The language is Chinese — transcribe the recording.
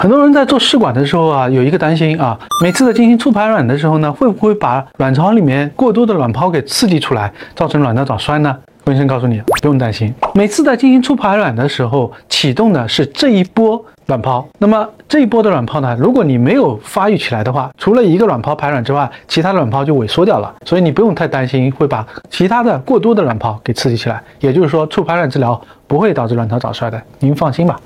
很多人在做试管的时候啊，有一个担心啊。每次在进行促排卵的时候呢，会不会把卵巢里面过多的卵泡给刺激出来，造成卵巢早衰呢？温医生告诉你，不用担心。每次在进行促排卵的时候，启动的是这一波卵泡。那么这一波的卵泡呢，如果你没有发育起来的话，除了一个卵泡排卵之外，其他的卵泡就萎缩掉了。所以你不用太担心，会把其他的过多的卵泡给刺激起来。也就是说，促排卵治疗不会导致卵巢早衰的。您放心吧。